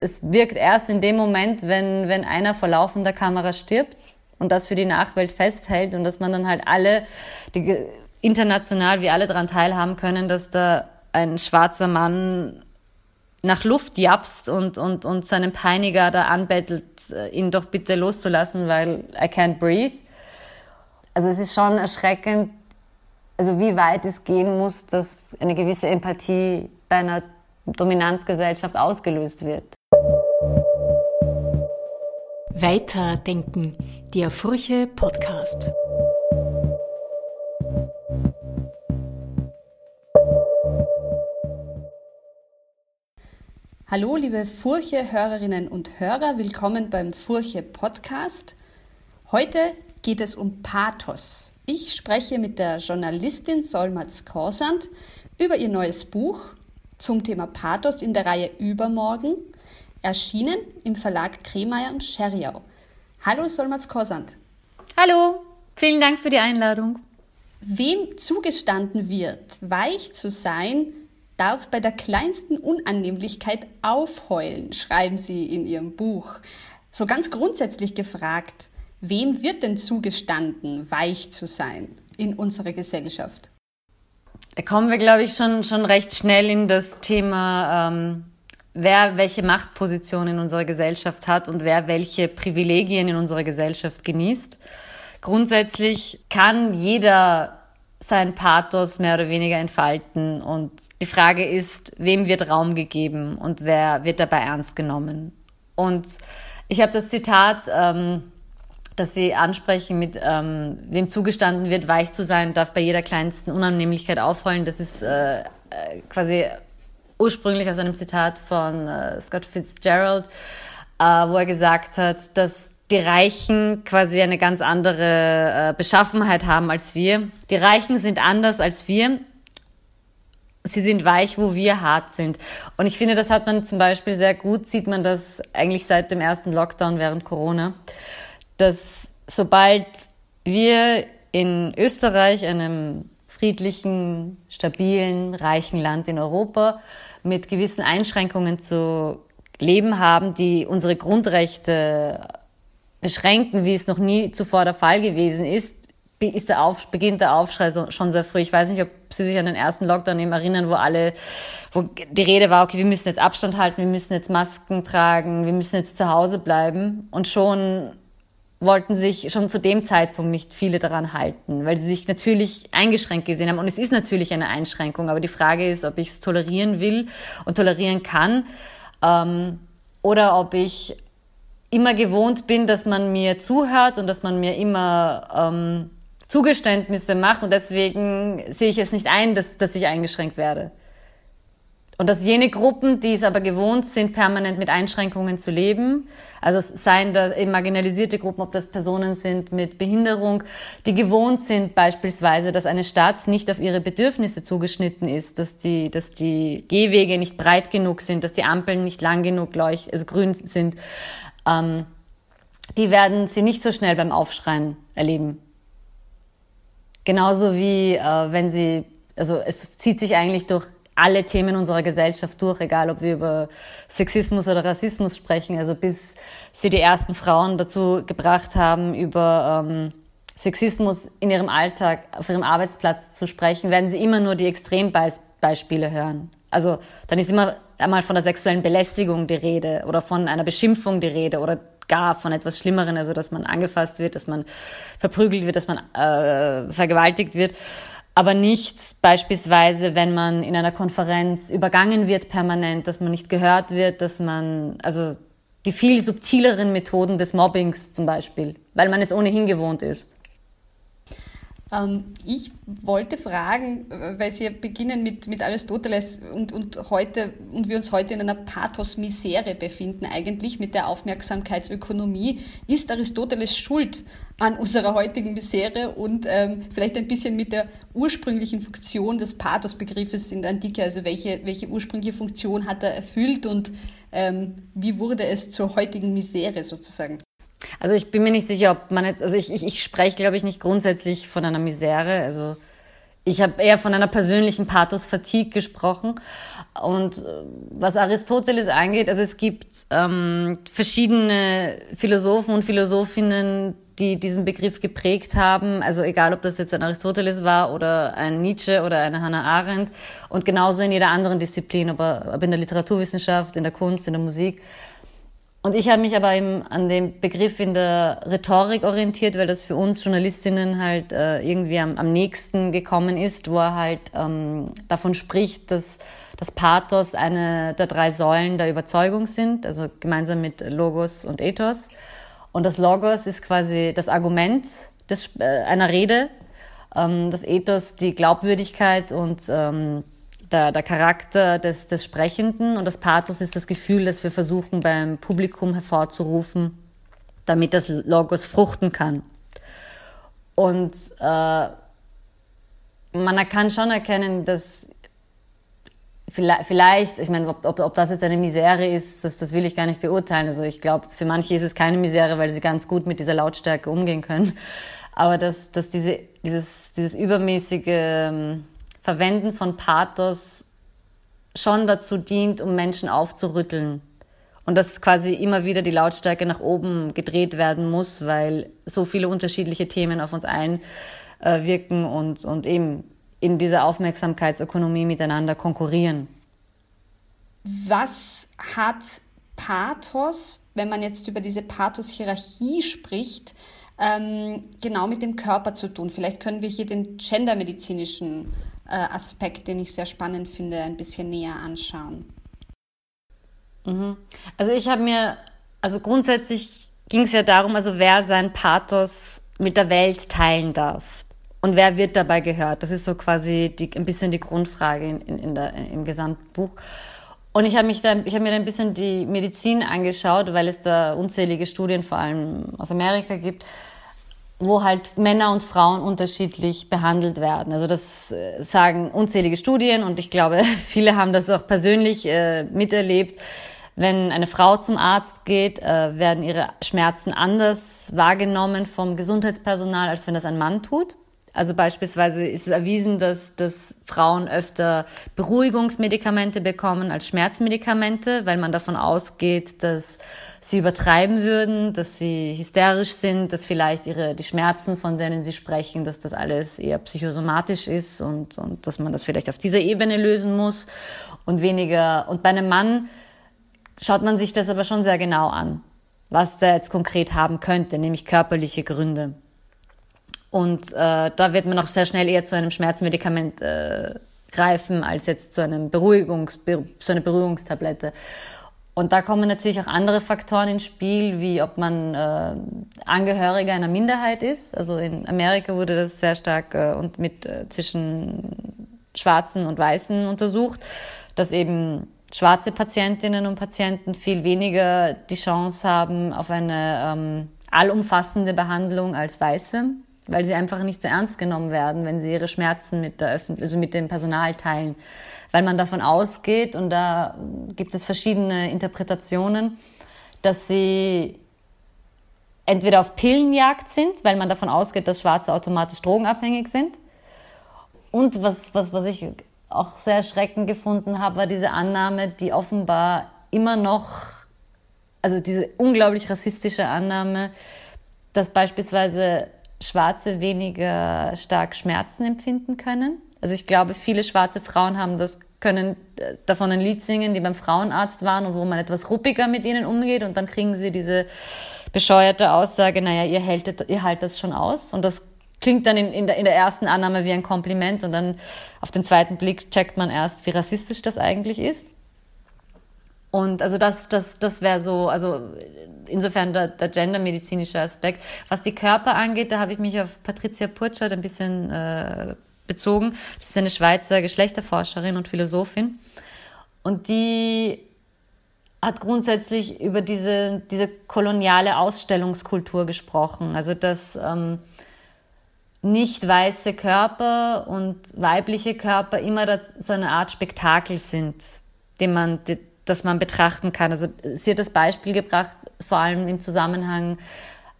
Es wirkt erst in dem Moment, wenn, wenn einer vor laufender Kamera stirbt und das für die Nachwelt festhält und dass man dann halt alle, die, international, wie alle daran teilhaben können, dass da ein schwarzer Mann nach Luft japst und, und, und seinen Peiniger da anbettelt, äh, ihn doch bitte loszulassen, weil I can't breathe. Also es ist schon erschreckend, also wie weit es gehen muss, dass eine gewisse Empathie bei einer Dominanzgesellschaft ausgelöst wird. Weiterdenken, der Furche Podcast. Hallo, liebe Furche-Hörerinnen und Hörer, willkommen beim Furche Podcast. Heute geht es um Pathos. Ich spreche mit der Journalistin Solmaz Korsand über ihr neues Buch zum Thema Pathos in der Reihe Übermorgen, erschienen im Verlag Kremeyer und Scheriau. Hallo Solmaz Korsand. Hallo, vielen Dank für die Einladung. Wem zugestanden wird, weich zu sein, darf bei der kleinsten Unannehmlichkeit aufheulen, schreiben Sie in Ihrem Buch. So ganz grundsätzlich gefragt, Wem wird denn zugestanden, weich zu sein in unserer Gesellschaft? Da kommen wir, glaube ich, schon, schon recht schnell in das Thema, ähm, wer welche Machtposition in unserer Gesellschaft hat und wer welche Privilegien in unserer Gesellschaft genießt. Grundsätzlich kann jeder sein Pathos mehr oder weniger entfalten und die Frage ist, wem wird Raum gegeben und wer wird dabei ernst genommen. Und ich habe das Zitat ähm, dass Sie ansprechen, mit ähm, wem zugestanden wird, weich zu sein, darf bei jeder kleinsten Unannehmlichkeit aufheulen. Das ist äh, äh, quasi ursprünglich aus einem Zitat von äh, Scott Fitzgerald, äh, wo er gesagt hat, dass die Reichen quasi eine ganz andere äh, Beschaffenheit haben als wir. Die Reichen sind anders als wir. Sie sind weich, wo wir hart sind. Und ich finde, das hat man zum Beispiel sehr gut, sieht man das eigentlich seit dem ersten Lockdown während Corona dass sobald wir in Österreich, einem friedlichen, stabilen, reichen Land in Europa, mit gewissen Einschränkungen zu leben haben, die unsere Grundrechte beschränken, wie es noch nie zuvor der Fall gewesen ist, ist der Auf, beginnt der Aufschrei schon sehr früh. Ich weiß nicht, ob Sie sich an den ersten Lockdown eben erinnern, wo alle, wo die Rede war, okay, wir müssen jetzt Abstand halten, wir müssen jetzt Masken tragen, wir müssen jetzt zu Hause bleiben. Und schon wollten sich schon zu dem Zeitpunkt nicht viele daran halten, weil sie sich natürlich eingeschränkt gesehen haben. Und es ist natürlich eine Einschränkung, aber die Frage ist, ob ich es tolerieren will und tolerieren kann ähm, oder ob ich immer gewohnt bin, dass man mir zuhört und dass man mir immer ähm, Zugeständnisse macht und deswegen sehe ich es nicht ein, dass, dass ich eingeschränkt werde. Und dass jene Gruppen, die es aber gewohnt sind, permanent mit Einschränkungen zu leben, also seien da eben marginalisierte Gruppen, ob das Personen sind mit Behinderung, die gewohnt sind beispielsweise, dass eine Stadt nicht auf ihre Bedürfnisse zugeschnitten ist, dass die, dass die Gehwege nicht breit genug sind, dass die Ampeln nicht lang genug leuch, also grün sind, ähm, die werden sie nicht so schnell beim Aufschreien erleben. Genauso wie äh, wenn sie, also es zieht sich eigentlich durch alle Themen unserer Gesellschaft durch, egal ob wir über Sexismus oder Rassismus sprechen. Also bis sie die ersten Frauen dazu gebracht haben, über ähm, Sexismus in ihrem Alltag, auf ihrem Arbeitsplatz zu sprechen, werden sie immer nur die Extrembeispiele hören. Also dann ist immer einmal von der sexuellen Belästigung die Rede oder von einer Beschimpfung die Rede oder gar von etwas Schlimmeren, also dass man angefasst wird, dass man verprügelt wird, dass man äh, vergewaltigt wird aber nicht beispielsweise, wenn man in einer Konferenz übergangen wird permanent, dass man nicht gehört wird, dass man, also die viel subtileren Methoden des Mobbings zum Beispiel, weil man es ohnehin gewohnt ist. Ähm, ich wollte fragen, weil Sie beginnen mit, mit Aristoteles und, und heute, und wir uns heute in einer Pathos-Misere befinden eigentlich mit der Aufmerksamkeitsökonomie. Ist Aristoteles schuld an unserer heutigen Misere und ähm, vielleicht ein bisschen mit der ursprünglichen Funktion des Pathos-Begriffes in der Antike, also welche, welche ursprüngliche Funktion hat er erfüllt und ähm, wie wurde es zur heutigen Misere sozusagen? Also ich bin mir nicht sicher, ob man jetzt, also ich, ich, ich spreche, glaube ich, nicht grundsätzlich von einer Misere. Also ich habe eher von einer persönlichen Pathos-Fatigue gesprochen. Und äh, was Aristoteles angeht, also es gibt ähm, verschiedene Philosophen und Philosophinnen, die diesen Begriff geprägt haben. Also egal, ob das jetzt ein Aristoteles war oder ein Nietzsche oder eine Hannah Arendt. Und genauso in jeder anderen Disziplin, ob, ob in der Literaturwissenschaft, in der Kunst, in der Musik. Und ich habe mich aber eben an dem Begriff in der Rhetorik orientiert, weil das für uns Journalistinnen halt äh, irgendwie am, am nächsten gekommen ist, wo er halt ähm, davon spricht, dass das Pathos eine der drei Säulen der Überzeugung sind, also gemeinsam mit Logos und Ethos. Und das Logos ist quasi das Argument des, äh, einer Rede, ähm, das Ethos die Glaubwürdigkeit und ähm, der, der Charakter des, des Sprechenden und das Pathos ist das Gefühl, das wir versuchen beim Publikum hervorzurufen, damit das Logos fruchten kann. Und äh, man kann schon erkennen, dass vielleicht, ich meine, ob, ob, ob das jetzt eine Misere ist, das, das will ich gar nicht beurteilen. Also ich glaube, für manche ist es keine Misere, weil sie ganz gut mit dieser Lautstärke umgehen können. Aber dass, dass diese, dieses, dieses übermäßige ähm, Verwenden von Pathos schon dazu dient, um Menschen aufzurütteln. Und dass quasi immer wieder die Lautstärke nach oben gedreht werden muss, weil so viele unterschiedliche Themen auf uns einwirken und, und eben in dieser Aufmerksamkeitsökonomie miteinander konkurrieren. Was hat Pathos, wenn man jetzt über diese Pathos-Hierarchie spricht, ähm, genau mit dem Körper zu tun? Vielleicht können wir hier den gendermedizinischen äh, Aspekt, den ich sehr spannend finde, ein bisschen näher anschauen. Mhm. Also ich habe mir, also grundsätzlich ging es ja darum, also wer sein Pathos mit der Welt teilen darf und wer wird dabei gehört. Das ist so quasi die, ein bisschen die Grundfrage in, in, in der, im Gesamtbuch. Und ich habe mich mir da ein bisschen die Medizin angeschaut, weil es da unzählige Studien, vor allem aus Amerika gibt, wo halt Männer und Frauen unterschiedlich behandelt werden. Also das äh, sagen unzählige Studien und ich glaube, viele haben das auch persönlich äh, miterlebt. Wenn eine Frau zum Arzt geht, äh, werden ihre Schmerzen anders wahrgenommen vom Gesundheitspersonal, als wenn das ein Mann tut. Also beispielsweise ist es erwiesen, dass, dass Frauen öfter Beruhigungsmedikamente bekommen als Schmerzmedikamente, weil man davon ausgeht, dass sie übertreiben würden, dass sie hysterisch sind, dass vielleicht ihre, die Schmerzen, von denen sie sprechen, dass das alles eher psychosomatisch ist und, und dass man das vielleicht auf dieser Ebene lösen muss und weniger. Und bei einem Mann schaut man sich das aber schon sehr genau an, was der jetzt konkret haben könnte, nämlich körperliche Gründe. Und äh, da wird man auch sehr schnell eher zu einem Schmerzmedikament äh, greifen, als jetzt zu, einem Beruhigungs, zu einer Beruhigungstablette. Und da kommen natürlich auch andere Faktoren ins Spiel, wie ob man äh, Angehöriger einer Minderheit ist. Also in Amerika wurde das sehr stark äh, und mit äh, zwischen Schwarzen und Weißen untersucht, dass eben schwarze Patientinnen und Patienten viel weniger die Chance haben auf eine ähm, allumfassende Behandlung als Weiße, weil sie einfach nicht so ernst genommen werden, wenn sie ihre Schmerzen mit der Öffentlich also mit dem Personal teilen weil man davon ausgeht, und da gibt es verschiedene Interpretationen, dass sie entweder auf Pillenjagd sind, weil man davon ausgeht, dass Schwarze automatisch drogenabhängig sind. Und was, was, was ich auch sehr erschreckend gefunden habe, war diese Annahme, die offenbar immer noch, also diese unglaublich rassistische Annahme, dass beispielsweise Schwarze weniger stark Schmerzen empfinden können also ich glaube, viele schwarze Frauen haben das, können äh, davon ein Lied singen, die beim Frauenarzt waren und wo man etwas ruppiger mit ihnen umgeht und dann kriegen sie diese bescheuerte Aussage, naja, ihr haltet, ihr haltet das schon aus und das klingt dann in, in, der, in der ersten Annahme wie ein Kompliment und dann auf den zweiten Blick checkt man erst, wie rassistisch das eigentlich ist. Und also das, das, das wäre so, also insofern der, der gendermedizinische Aspekt. Was die Körper angeht, da habe ich mich auf Patricia Purchert ein bisschen äh, bezogen. Das ist eine Schweizer Geschlechterforscherin und Philosophin. Und die hat grundsätzlich über diese, diese koloniale Ausstellungskultur gesprochen. Also, dass ähm, nicht weiße Körper und weibliche Körper immer so eine Art Spektakel sind, den man, das man betrachten kann. Also, sie hat das Beispiel gebracht, vor allem im Zusammenhang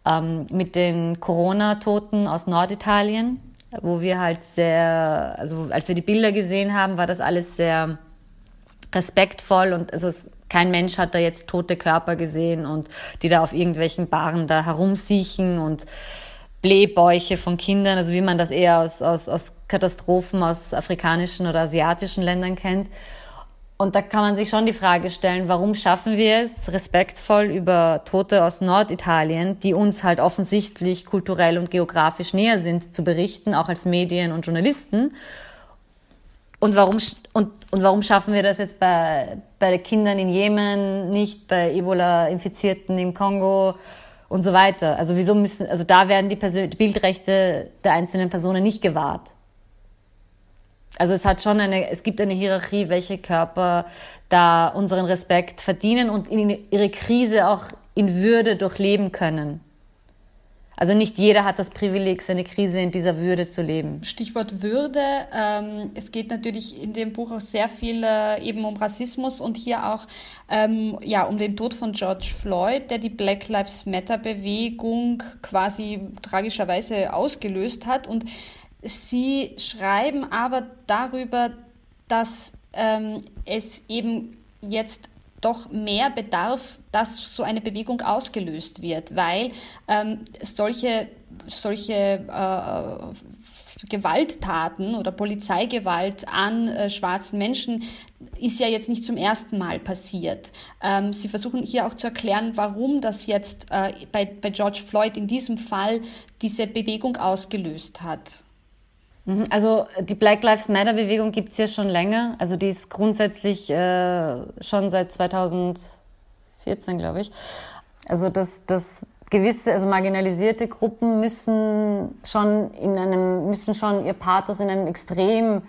ähm, mit den Corona-Toten aus Norditalien wo wir halt sehr, also als wir die Bilder gesehen haben, war das alles sehr respektvoll und also kein Mensch hat da jetzt tote Körper gesehen und die da auf irgendwelchen Baren da herumsiechen und Blähbäuche von Kindern, also wie man das eher aus, aus, aus Katastrophen aus afrikanischen oder asiatischen Ländern kennt. Und da kann man sich schon die Frage stellen, warum schaffen wir es, respektvoll über Tote aus Norditalien, die uns halt offensichtlich kulturell und geografisch näher sind, zu berichten, auch als Medien und Journalisten. Und warum, und, und warum schaffen wir das jetzt bei, bei Kindern in Jemen nicht, bei Ebola-Infizierten im Kongo und so weiter? Also wieso müssen, also da werden die, Persön die Bildrechte der einzelnen Personen nicht gewahrt. Also es hat schon eine, es gibt eine Hierarchie, welche Körper da unseren Respekt verdienen und ihre Krise auch in Würde durchleben können. Also nicht jeder hat das Privileg, seine Krise in dieser Würde zu leben. Stichwort Würde. Ähm, es geht natürlich in dem Buch auch sehr viel äh, eben um Rassismus und hier auch ähm, ja um den Tod von George Floyd, der die Black Lives Matter Bewegung quasi tragischerweise ausgelöst hat. Und Sie schreiben aber darüber, dass ähm, es eben jetzt doch mehr bedarf, dass so eine Bewegung ausgelöst wird, weil ähm, solche, solche äh, Gewalttaten oder Polizeigewalt an äh, schwarzen Menschen ist ja jetzt nicht zum ersten Mal passiert. Ähm, Sie versuchen hier auch zu erklären, warum das jetzt äh, bei, bei George Floyd in diesem Fall diese Bewegung ausgelöst hat. Mhm, also die Black Lives Matter Bewegung gibt es ja schon länger. Also die ist grundsätzlich äh, schon seit 2014, glaube ich. Also dass, dass gewisse, also marginalisierte Gruppen müssen schon in einem, müssen schon ihr Pathos in einem Extrem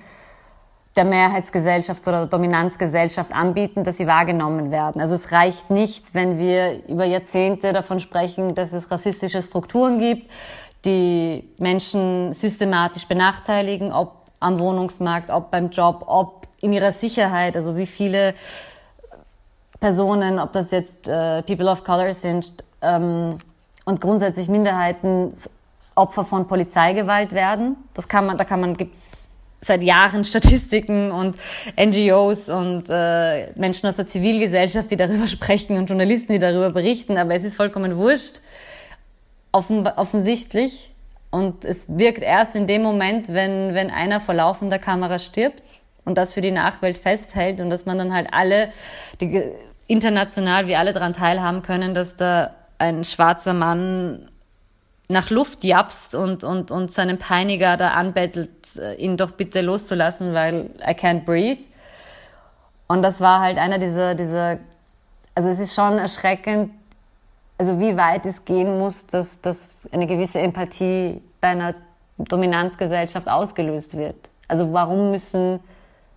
der Mehrheitsgesellschaft oder Dominanzgesellschaft anbieten, dass sie wahrgenommen werden. Also es reicht nicht, wenn wir über Jahrzehnte davon sprechen, dass es rassistische Strukturen gibt, die Menschen systematisch benachteiligen, ob am Wohnungsmarkt, ob beim Job, ob in ihrer Sicherheit, also wie viele Personen, ob das jetzt äh, People of Color sind ähm, und grundsätzlich Minderheiten Opfer von Polizeigewalt werden. Das kann man, da kann man gibt's seit Jahren Statistiken und NGOs und äh, Menschen aus der Zivilgesellschaft, die darüber sprechen und Journalisten, die darüber berichten, aber es ist vollkommen wurscht offen, offensichtlich und es wirkt erst in dem Moment, wenn, wenn einer vor laufender Kamera stirbt und das für die Nachwelt festhält und dass man dann halt alle, die, international, wie alle daran teilhaben können, dass da ein schwarzer Mann nach Luft japst und, und, und seinen Peiniger da anbettelt, äh, ihn doch bitte loszulassen, weil I can't breathe. Und das war halt einer dieser, dieser, also es ist schon erschreckend, also wie weit es gehen muss, dass, dass eine gewisse Empathie bei einer Dominanzgesellschaft ausgelöst wird. Also warum müssen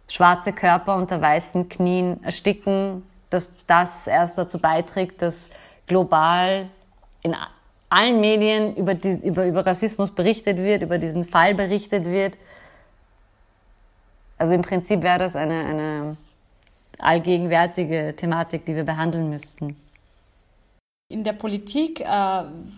schwarze Körper unter weißen Knien ersticken, dass das erst dazu beiträgt, dass global in allen Medien über, die, über, über Rassismus berichtet wird, über diesen Fall berichtet wird. Also im Prinzip wäre das eine, eine allgegenwärtige Thematik, die wir behandeln müssten in der Politik, äh,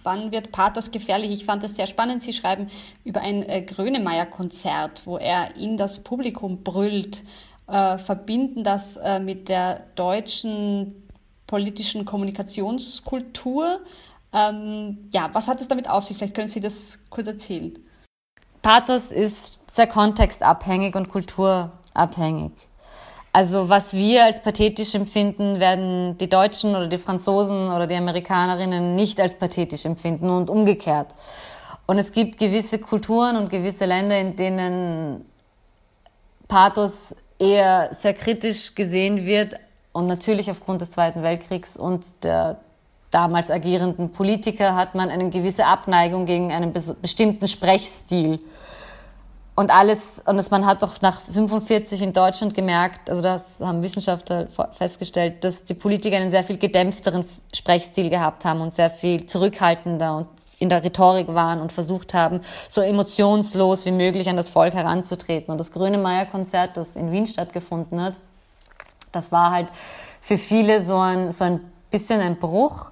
wann wird Pathos gefährlich? Ich fand das sehr spannend. Sie schreiben über ein äh, Grönemeyer-Konzert, wo er in das Publikum brüllt, äh, verbinden das äh, mit der deutschen politischen Kommunikationskultur. Ähm, ja, was hat es damit auf sich? Vielleicht können Sie das kurz erzählen. Pathos ist sehr kontextabhängig und kulturabhängig. Also was wir als pathetisch empfinden, werden die Deutschen oder die Franzosen oder die Amerikanerinnen nicht als pathetisch empfinden und umgekehrt. Und es gibt gewisse Kulturen und gewisse Länder, in denen Pathos eher sehr kritisch gesehen wird und natürlich aufgrund des Zweiten Weltkriegs und der damals agierenden Politiker hat man eine gewisse Abneigung gegen einen bestimmten Sprechstil. Und alles, und das, man hat doch nach 45 in Deutschland gemerkt, also das haben Wissenschaftler festgestellt, dass die Politiker einen sehr viel gedämpfteren Sprechstil gehabt haben und sehr viel zurückhaltender und in der Rhetorik waren und versucht haben, so emotionslos wie möglich an das Volk heranzutreten. Und das Grönemeyer-Konzert, das in Wien stattgefunden hat, das war halt für viele so ein, so ein bisschen ein Bruch.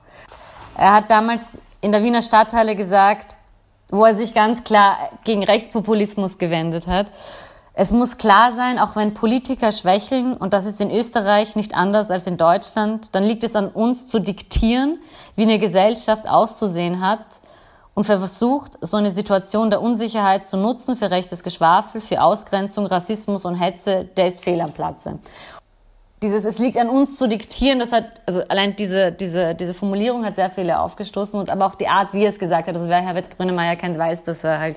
Er hat damals in der Wiener Stadthalle gesagt, wo er sich ganz klar gegen Rechtspopulismus gewendet hat. Es muss klar sein, auch wenn Politiker schwächeln, und das ist in Österreich nicht anders als in Deutschland, dann liegt es an uns zu diktieren, wie eine Gesellschaft auszusehen hat und versucht, so eine Situation der Unsicherheit zu nutzen für rechtes Geschwafel, für Ausgrenzung, Rassismus und Hetze, der ist fehl am Platze. Dieses, es liegt an uns zu diktieren, das hat, also allein diese, diese, diese Formulierung hat sehr viele aufgestoßen und aber auch die Art, wie er es gesagt hat. Also wer Herbert Grönemeyer kennt, weiß, dass er halt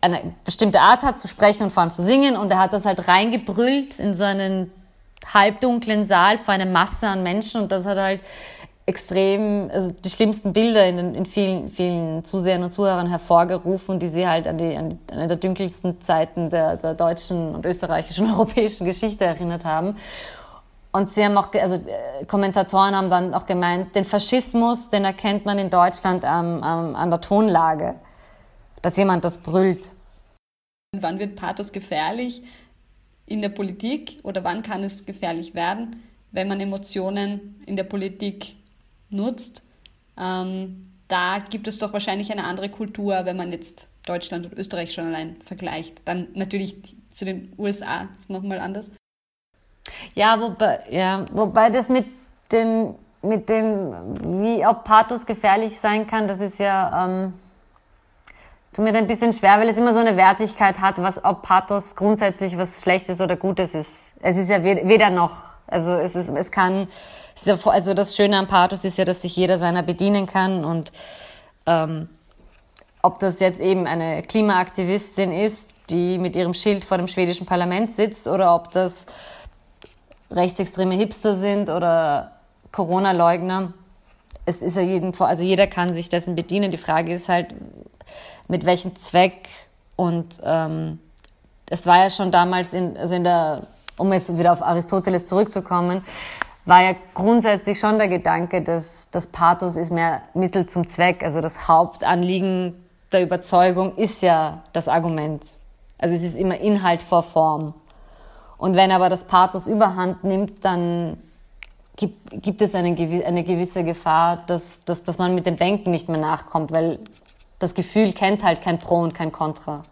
eine bestimmte Art hat zu sprechen und vor allem zu singen und er hat das halt reingebrüllt in so einen halbdunklen Saal vor einer Masse an Menschen und das hat halt extrem, also die schlimmsten Bilder in, in vielen, vielen Zusehern und Zuhörern hervorgerufen, die sie halt an die, an die, an der dunkelsten Zeiten der, der deutschen und österreichischen europäischen Geschichte erinnert haben. Und sie haben auch, also äh, Kommentatoren haben dann auch gemeint, den Faschismus, den erkennt man in Deutschland ähm, ähm, an der Tonlage dass jemand das brüllt. Wann wird Pathos gefährlich in der Politik oder wann kann es gefährlich werden, wenn man Emotionen in der Politik nutzt? Ähm, da gibt es doch wahrscheinlich eine andere Kultur, wenn man jetzt Deutschland und Österreich schon allein vergleicht. Dann natürlich zu den USA ist nochmal anders. Ja, wobei, ja, wobei das mit dem, mit dem, wie ob Pathos gefährlich sein kann, das ist ja. Ähm tut mir ein bisschen schwer, weil es immer so eine Wertigkeit hat, was ob Pathos grundsätzlich was Schlechtes oder Gutes ist. Es ist ja weder noch. Also es ist, es kann, also das Schöne am Pathos ist ja, dass sich jeder seiner bedienen kann und ähm, ob das jetzt eben eine Klimaaktivistin ist, die mit ihrem Schild vor dem schwedischen Parlament sitzt oder ob das rechtsextreme Hipster sind oder Corona-Leugner. Es ist ja jeden, also jeder kann sich dessen bedienen. Die Frage ist halt, mit welchem Zweck. Und ähm, es war ja schon damals, in, also in der, um jetzt wieder auf Aristoteles zurückzukommen, war ja grundsätzlich schon der Gedanke, dass das Pathos ist mehr Mittel zum Zweck. Also das Hauptanliegen der Überzeugung ist ja das Argument. Also es ist immer Inhalt vor Form. Und wenn aber das Pathos überhand nimmt, dann gibt, gibt es eine, eine gewisse Gefahr, dass, dass, dass man mit dem Denken nicht mehr nachkommt, weil das Gefühl kennt halt kein Pro und kein Contra.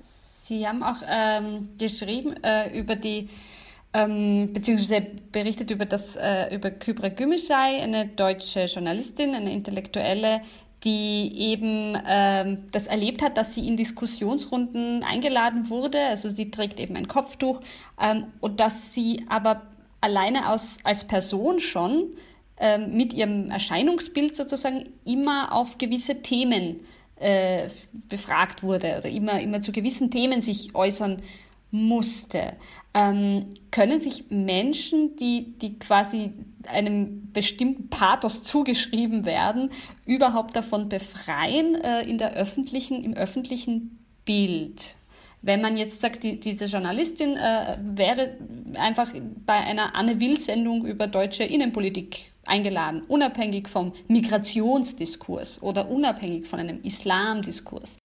Sie haben auch ähm, geschrieben äh, über die ähm, beziehungsweise berichtet über das äh, über Kybra Gümüşay, eine deutsche Journalistin, eine Intellektuelle, die eben ähm, das erlebt hat, dass sie in Diskussionsrunden eingeladen wurde. Also sie trägt eben ein Kopftuch ähm, und dass sie aber alleine aus, als Person schon ähm, mit ihrem Erscheinungsbild sozusagen immer auf gewisse Themen äh, befragt wurde oder immer, immer zu gewissen Themen sich äußern musste. Ähm, können sich Menschen, die, die quasi einem bestimmten Pathos zugeschrieben werden, überhaupt davon befreien äh, in der öffentlichen, im öffentlichen Bild? Wenn man jetzt sagt, die, diese Journalistin äh, wäre einfach bei einer Anne Will-Sendung über deutsche Innenpolitik eingeladen, unabhängig vom Migrationsdiskurs oder unabhängig von einem Islamdiskurs.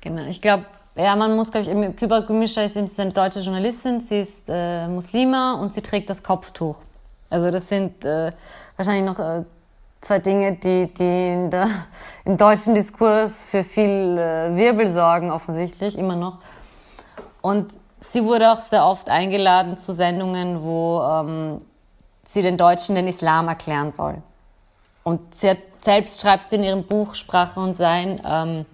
Genau, ich glaube, ja, man muss, glaube ich, Kübra Gumischa ist eine deutsche Journalistin, sie ist äh, Muslima und sie trägt das Kopftuch. Also das sind äh, wahrscheinlich noch äh, zwei Dinge, die, die der, im deutschen Diskurs für viel äh, Wirbel sorgen, offensichtlich, immer noch. Und sie wurde auch sehr oft eingeladen zu Sendungen, wo ähm, sie den Deutschen den Islam erklären soll. Und sie hat, selbst schreibt sie in ihrem Buch Sprache und Sein, ähm,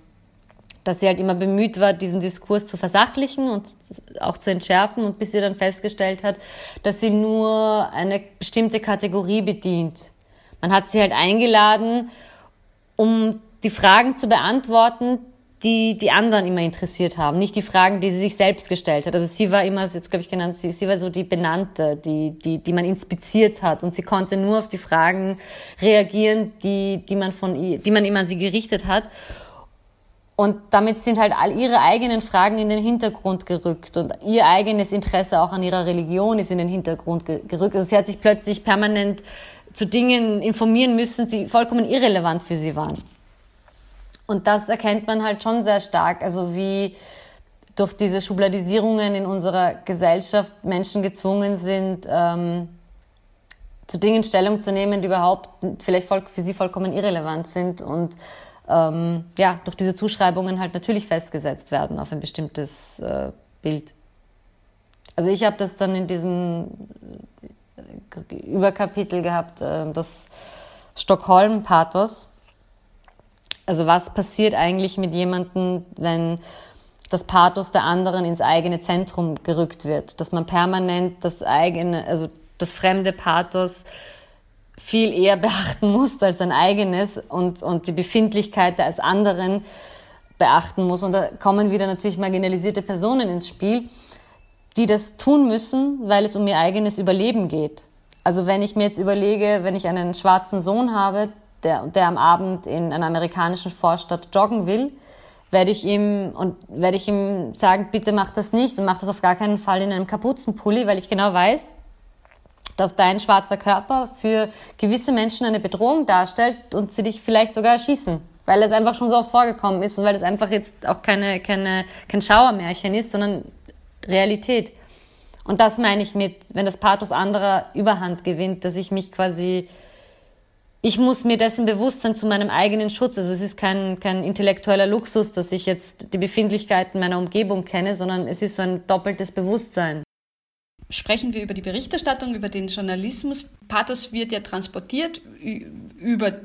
dass sie halt immer bemüht war, diesen Diskurs zu versachlichen und auch zu entschärfen und bis sie dann festgestellt hat, dass sie nur eine bestimmte Kategorie bedient man hat sie halt eingeladen, um die Fragen zu beantworten, die die anderen immer interessiert haben, nicht die Fragen, die sie sich selbst gestellt hat. Also sie war immer, jetzt glaube ich genannt, sie, sie war so die Benannte, die, die, die man inspiziert hat und sie konnte nur auf die Fragen reagieren, die, die man von ihr, die man immer an sie gerichtet hat. Und damit sind halt all ihre eigenen Fragen in den Hintergrund gerückt und ihr eigenes Interesse auch an ihrer Religion ist in den Hintergrund gerückt. Also sie hat sich plötzlich permanent zu Dingen informieren müssen, die vollkommen irrelevant für sie waren. Und das erkennt man halt schon sehr stark, also wie durch diese Schubladisierungen in unserer Gesellschaft Menschen gezwungen sind, ähm, zu Dingen Stellung zu nehmen, die überhaupt vielleicht für sie vollkommen irrelevant sind und ähm, ja, durch diese Zuschreibungen halt natürlich festgesetzt werden auf ein bestimmtes äh, Bild. Also ich habe das dann in diesem Überkapitel gehabt, äh, das Stockholm-Pathos. Also was passiert eigentlich mit jemandem, wenn das Pathos der anderen ins eigene Zentrum gerückt wird, dass man permanent das eigene, also das fremde Pathos viel eher beachten muss als sein eigenes und, und die Befindlichkeit des anderen beachten muss. Und da kommen wieder natürlich marginalisierte Personen ins Spiel, die das tun müssen, weil es um ihr eigenes Überleben geht. Also wenn ich mir jetzt überlege, wenn ich einen schwarzen Sohn habe, der, der am Abend in einer amerikanischen Vorstadt joggen will, werde ich ihm und werde ich ihm sagen, bitte mach das nicht und mach das auf gar keinen Fall in einem Kapuzenpulli, weil ich genau weiß, dass dein schwarzer Körper für gewisse Menschen eine Bedrohung darstellt und sie dich vielleicht sogar erschießen, weil es einfach schon so oft vorgekommen ist und weil es einfach jetzt auch keine, keine, kein Schauermärchen ist, sondern Realität. Und das meine ich mit, wenn das Pathos anderer Überhand gewinnt, dass ich mich quasi, ich muss mir dessen bewusst sein zu meinem eigenen Schutz. Also es ist kein, kein intellektueller Luxus, dass ich jetzt die Befindlichkeiten meiner Umgebung kenne, sondern es ist so ein doppeltes Bewusstsein. Sprechen wir über die Berichterstattung, über den Journalismus. Pathos wird ja transportiert über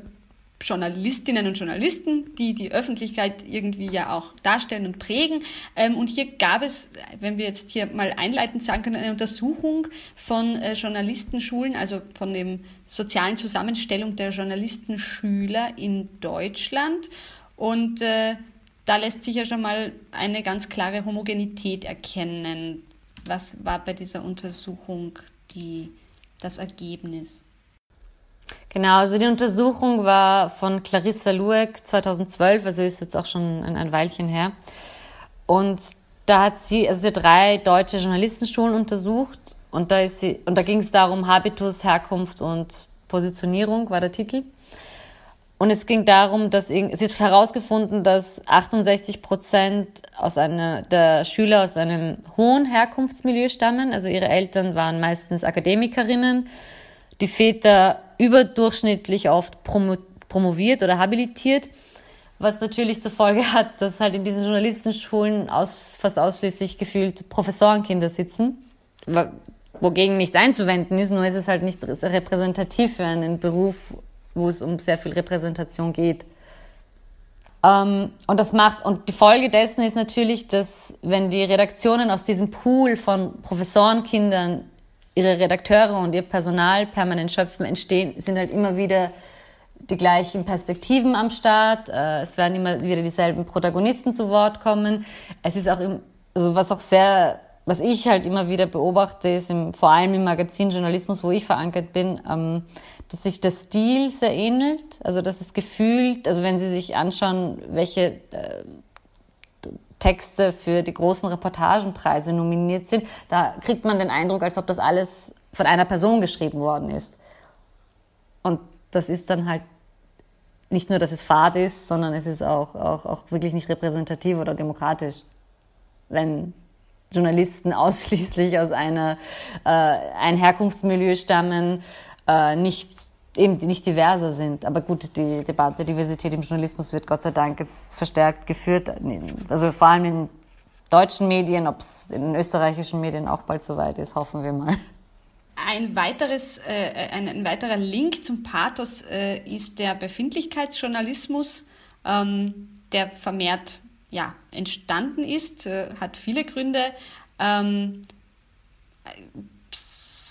Journalistinnen und Journalisten, die die Öffentlichkeit irgendwie ja auch darstellen und prägen. Ähm, und hier gab es, wenn wir jetzt hier mal einleitend sagen können, eine Untersuchung von äh, Journalistenschulen, also von dem sozialen Zusammenstellung der Journalistenschüler in Deutschland. Und äh, da lässt sich ja schon mal eine ganz klare Homogenität erkennen. Was war bei dieser Untersuchung die, das Ergebnis? Genau, also die Untersuchung war von Clarissa Lueck 2012, also ist jetzt auch schon ein, Weilchen her. Und da hat sie, also sie hat drei deutsche Journalistenschulen untersucht und da und da ging es darum, Habitus, Herkunft und Positionierung war der Titel. Und es ging darum, dass sie hat herausgefunden, dass 68 Prozent aus einer, der Schüler aus einem hohen Herkunftsmilieu stammen. Also ihre Eltern waren meistens Akademikerinnen, die Väter überdurchschnittlich oft promo promoviert oder habilitiert, was natürlich zur Folge hat, dass halt in diesen Journalistenschulen aus, fast ausschließlich gefühlt Professorenkinder sitzen, wogegen nichts einzuwenden ist, nur ist es halt nicht repräsentativ für einen Beruf, wo es um sehr viel Repräsentation geht. Ähm, und das macht, und die Folge dessen ist natürlich, dass wenn die Redaktionen aus diesem Pool von Professorenkindern ihre Redakteure und ihr Personal permanent schöpfen, entstehen, sind halt immer wieder die gleichen Perspektiven am Start. Äh, es werden immer wieder dieselben Protagonisten zu Wort kommen. Es ist auch, im, also was auch sehr, was ich halt immer wieder beobachte, ist im, vor allem im Magazinjournalismus, wo ich verankert bin, ähm, dass sich der Stil sehr ähnelt. Also dass es gefühlt, also wenn Sie sich anschauen, welche äh, Texte für die großen Reportagenpreise nominiert sind, da kriegt man den Eindruck, als ob das alles von einer Person geschrieben worden ist. Und das ist dann halt nicht nur, dass es fad ist, sondern es ist auch, auch, auch wirklich nicht repräsentativ oder demokratisch. Wenn Journalisten ausschließlich aus einer, äh, ein Herkunftsmilieu stammen, äh, nicht eben nicht diverser sind. Aber gut, die Debatte Diversität im Journalismus wird Gott sei Dank jetzt verstärkt geführt. Also vor allem in deutschen Medien, ob es in österreichischen Medien auch bald soweit ist, hoffen wir mal. Ein, weiteres, äh, ein, ein, weiterer Link zum Pathos äh, ist der Befindlichkeitsjournalismus, ähm, der vermehrt ja, entstanden ist, äh, hat viele Gründe. Ähm,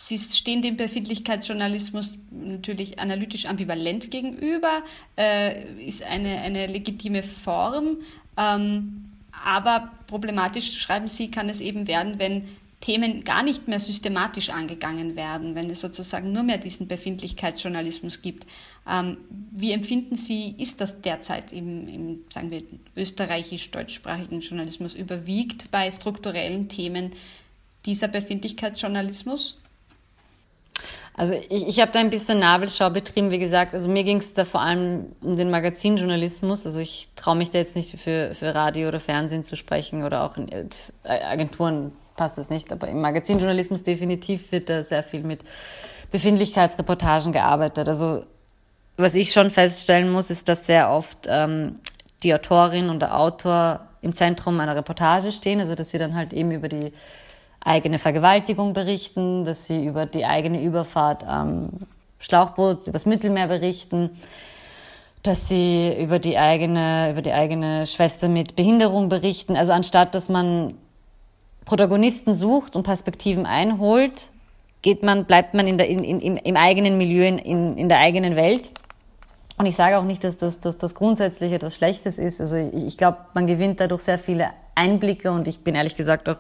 Sie stehen dem Befindlichkeitsjournalismus natürlich analytisch ambivalent gegenüber, äh, ist eine, eine legitime Form, ähm, aber problematisch, schreiben Sie, kann es eben werden, wenn Themen gar nicht mehr systematisch angegangen werden, wenn es sozusagen nur mehr diesen Befindlichkeitsjournalismus gibt. Ähm, wie empfinden Sie, ist das derzeit im, im sagen wir, österreichisch-deutschsprachigen Journalismus überwiegt bei strukturellen Themen dieser Befindlichkeitsjournalismus? Also ich, ich habe da ein bisschen Nabelschau betrieben, wie gesagt. Also mir ging es da vor allem um den Magazinjournalismus. Also ich traue mich da jetzt nicht für, für Radio oder Fernsehen zu sprechen oder auch in äh, Agenturen passt das nicht. Aber im Magazinjournalismus definitiv wird da sehr viel mit Befindlichkeitsreportagen gearbeitet. Also was ich schon feststellen muss, ist, dass sehr oft ähm, die Autorin und der Autor im Zentrum einer Reportage stehen, also dass sie dann halt eben über die eigene Vergewaltigung berichten, dass sie über die eigene Überfahrt am Schlauchboot übers Mittelmeer berichten, dass sie über die eigene, über die eigene Schwester mit Behinderung berichten. Also anstatt dass man Protagonisten sucht und Perspektiven einholt, geht man, bleibt man in der, in, in, im eigenen Milieu, in, in der eigenen Welt. Und ich sage auch nicht, dass das, dass das grundsätzlich etwas Schlechtes ist. Also ich, ich glaube, man gewinnt dadurch sehr viele Einblicke und ich bin ehrlich gesagt auch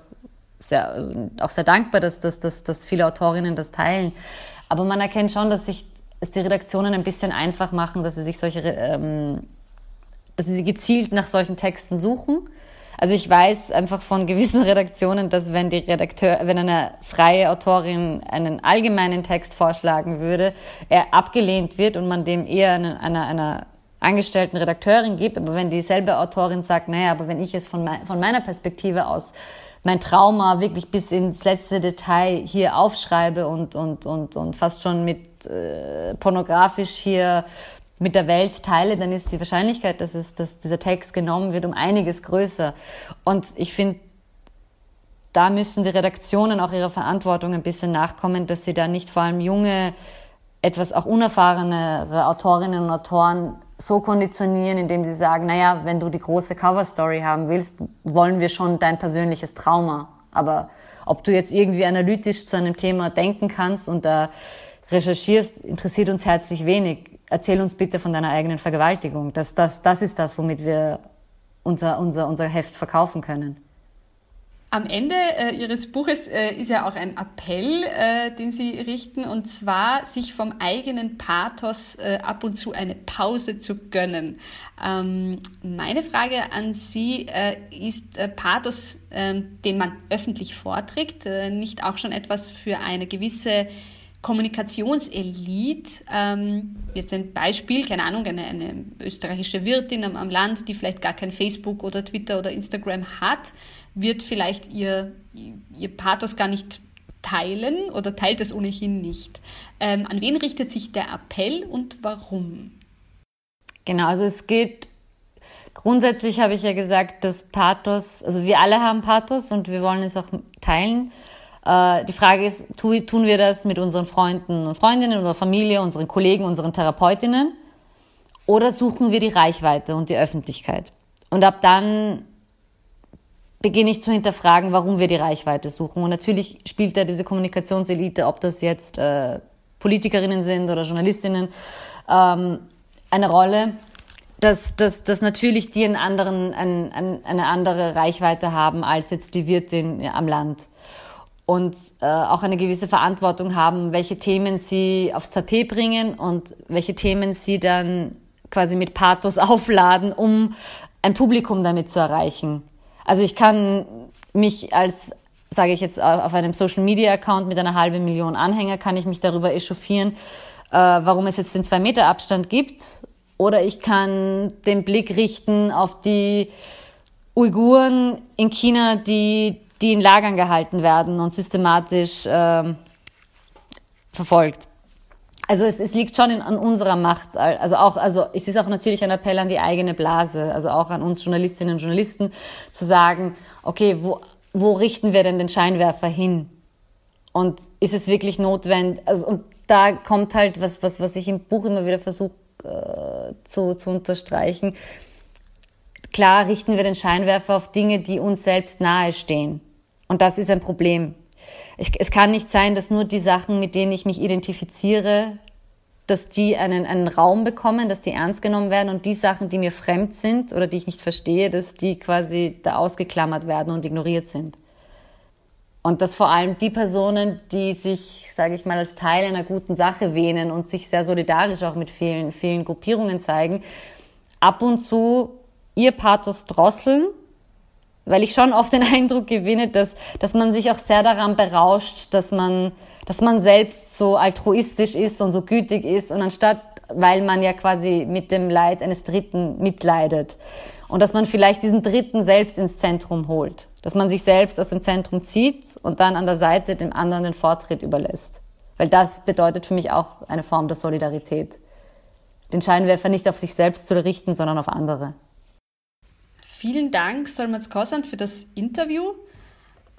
sehr, auch sehr dankbar, dass, dass, dass, dass viele Autorinnen das teilen. Aber man erkennt schon, dass sich es die Redaktionen ein bisschen einfach machen, dass sie sich solche, ähm, dass sie gezielt nach solchen Texten suchen. Also ich weiß einfach von gewissen Redaktionen, dass wenn die Redakteur, wenn eine freie Autorin einen allgemeinen Text vorschlagen würde, er abgelehnt wird und man dem eher einer, einer, einer angestellten Redakteurin gibt. Aber wenn dieselbe Autorin sagt, naja, aber wenn ich es von, mein, von meiner Perspektive aus mein Trauma wirklich bis ins letzte Detail hier aufschreibe und, und, und, und fast schon mit äh, pornografisch hier mit der Welt teile, dann ist die Wahrscheinlichkeit, dass, es, dass dieser Text genommen wird, um einiges größer. Und ich finde, da müssen die Redaktionen auch ihrer Verantwortung ein bisschen nachkommen, dass sie da nicht vor allem junge, etwas auch unerfahrenere Autorinnen und Autoren so konditionieren, indem sie sagen, naja, wenn du die große Cover-Story haben willst, wollen wir schon dein persönliches Trauma. Aber ob du jetzt irgendwie analytisch zu einem Thema denken kannst und da recherchierst, interessiert uns herzlich wenig. Erzähl uns bitte von deiner eigenen Vergewaltigung. Das, das, das ist das, womit wir unser, unser, unser Heft verkaufen können. Am Ende äh, Ihres Buches äh, ist ja auch ein Appell, äh, den Sie richten, und zwar sich vom eigenen Pathos äh, ab und zu eine Pause zu gönnen. Ähm, meine Frage an Sie äh, ist äh, Pathos, ähm, den man öffentlich vorträgt, nicht auch schon etwas für eine gewisse Kommunikationselite, ähm, jetzt ein Beispiel, keine Ahnung, eine, eine österreichische Wirtin am, am, Land, die vielleicht gar kein Facebook oder Twitter oder Instagram hat, wird vielleicht ihr, ihr Pathos gar nicht teilen oder teilt es ohnehin nicht. Ähm, an wen richtet sich der Appell und warum? Genau, also es geht grundsätzlich habe ich ja gesagt, dass Pathos, also wir alle haben Pathos und wir wollen es auch teilen. Äh, die Frage ist, tun wir das mit unseren Freunden und Freundinnen, unserer Familie, unseren Kollegen, unseren Therapeutinnen? Oder suchen wir die Reichweite und die Öffentlichkeit? Und ab dann beginne ich zu hinterfragen, warum wir die Reichweite suchen. Und natürlich spielt da diese Kommunikationselite, ob das jetzt äh, Politikerinnen sind oder Journalistinnen, ähm, eine Rolle, dass, dass, dass natürlich die einen anderen, ein, ein, eine andere Reichweite haben als jetzt die Wirtin am Land und äh, auch eine gewisse Verantwortung haben, welche Themen sie aufs Tapet bringen und welche Themen sie dann quasi mit Pathos aufladen, um ein Publikum damit zu erreichen. Also ich kann mich als, sage ich jetzt, auf einem Social-Media-Account mit einer halben Million Anhänger, kann ich mich darüber echauffieren, äh, warum es jetzt den zwei Meter Abstand gibt. Oder ich kann den Blick richten auf die Uiguren in China, die die in Lagern gehalten werden und systematisch ähm, verfolgt. Also es, es liegt schon in, an unserer Macht. Also auch, also es ist auch natürlich ein Appell an die eigene Blase, also auch an uns Journalistinnen und Journalisten zu sagen, okay, wo, wo richten wir denn den Scheinwerfer hin? Und ist es wirklich notwendig? Also, und da kommt halt was, was, was ich im Buch immer wieder versuche äh, zu, zu unterstreichen. Klar richten wir den Scheinwerfer auf Dinge, die uns selbst nahestehen. Und das ist ein Problem. Ich, es kann nicht sein, dass nur die Sachen, mit denen ich mich identifiziere, dass die einen, einen Raum bekommen, dass die ernst genommen werden und die Sachen, die mir fremd sind oder die ich nicht verstehe, dass die quasi da ausgeklammert werden und ignoriert sind. Und dass vor allem die Personen, die sich, sage ich mal, als Teil einer guten Sache wähnen und sich sehr solidarisch auch mit vielen, vielen Gruppierungen zeigen, ab und zu ihr Pathos drosseln weil ich schon oft den Eindruck gewinne, dass, dass man sich auch sehr daran berauscht, dass man, dass man selbst so altruistisch ist und so gütig ist und anstatt, weil man ja quasi mit dem Leid eines Dritten mitleidet und dass man vielleicht diesen Dritten selbst ins Zentrum holt, dass man sich selbst aus dem Zentrum zieht und dann an der Seite dem anderen den Vortritt überlässt. Weil das bedeutet für mich auch eine Form der Solidarität. den Scheinwerfer nicht auf sich selbst zu richten, sondern auf andere. Vielen Dank, Solmaz Kosan, für das Interview.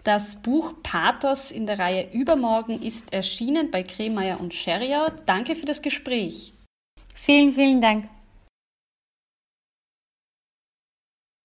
Das Buch Pathos in der Reihe Übermorgen ist erschienen bei Kremeyer und Scheriau. Danke für das Gespräch. Vielen, vielen Dank.